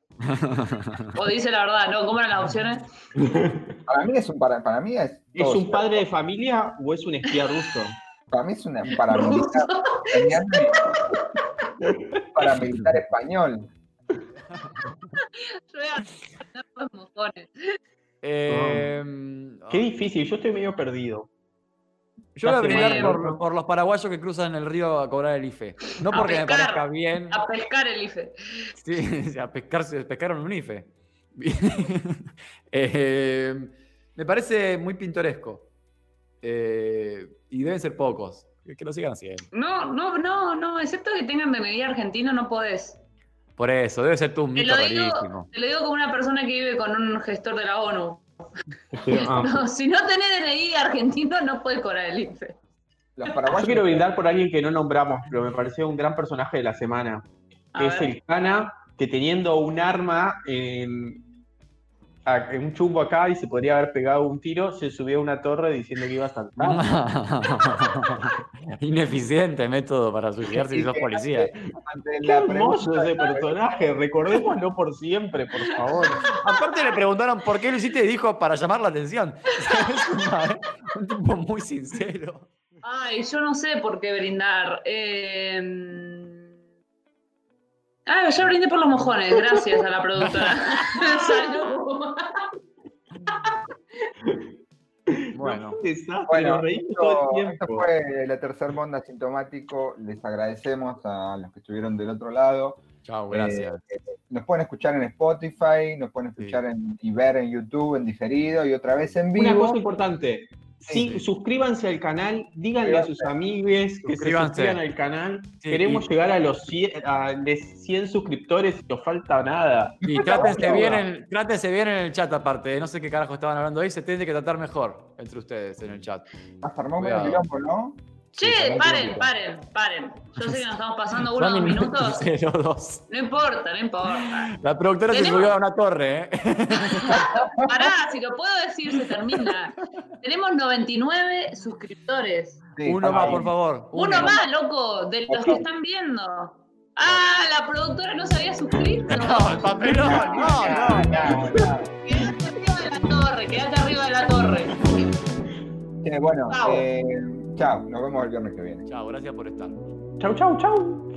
O dice la verdad, ¿no? ¿Cómo eran las opciones? Para mí es un para, para mí es, ¿Es todo, un padre de familia o es un espía ruso? para mí es una paramilitar paramilitar español. Eh, Qué difícil, yo estoy medio perdido. Yo voy a brindar por, por los paraguayos que cruzan el río a cobrar el IFE. No porque me pescar. parezca bien. A pescar el IFE. Sí, a pescar, pescaron un IFE. Eh, me parece muy pintoresco. Eh, y deben ser pocos. Que, lo sigan haciendo. No, no, no, no. Excepto que tengan DNI argentino, no podés. Por eso, debe ser tú un Te mito lo, digo, rarísimo. te lo digo como una persona que vive con un gestor de la ONU. Ah. No, si no tenés DNI argentino, no puedes cobrar el IFE. Los Yo paraguayos quiero brindar por alguien que no nombramos, pero me pareció un gran personaje de la semana. Que es ver. el Cana, que teniendo un arma en un chumbo acá y se podría haber pegado un tiro, se subió a una torre diciendo que iba a saltar. Ineficiente método para suicidarse si sos policía. Qué la hermoso ese personaje, recordémoslo por siempre, por favor. Aparte le preguntaron por qué lo hiciste y dijo para llamar la atención. Es una- un tipo muy sincero. Ay, yo no sé por qué brindar. Eh... Ah, yo brindé por los mojones, gracias a la productora. Salud. Bueno. Bueno, nos reímos todo el esto, esto fue la tercer monda asintomático. Les agradecemos a los que estuvieron del otro lado. Chao, gracias. Eh, nos pueden escuchar en Spotify, nos pueden escuchar en- y ver en YouTube en diferido y otra vez en Una vivo. cosa importante. Sí, Sí. suscríbanse al canal, díganle a sus amigues que se suscriban al canal. Sí, Queremos y- llegar a los 100, a los 100 suscriptores y nos falta nada. Y trátense bien, en, trátense bien en el chat aparte. No sé qué carajo estaban hablando ahí. Se tienen que tratar mejor entre ustedes en el chat. Se armó quilombo, ¿no? Che, paren, paren, paren. Yo sé que nos estamos pasando uno o dos minutos. 02. No importa, no importa. La productora se subió a una torre, ¿eh? Pará, si lo puedo decir, se termina. Tenemos 99 suscriptores. Sí, Uno más, por favor. Uno más, loco, de los que están viendo. Ah, la productora no se había suscrito. No, el papelón, no, no. Ya, ya. Quédate arriba de la torre, quédate arriba de la torre. Che, bueno, eh, chao, nos vemos el viernes que viene. Chao, gracias por estar. Chau, chau, chau.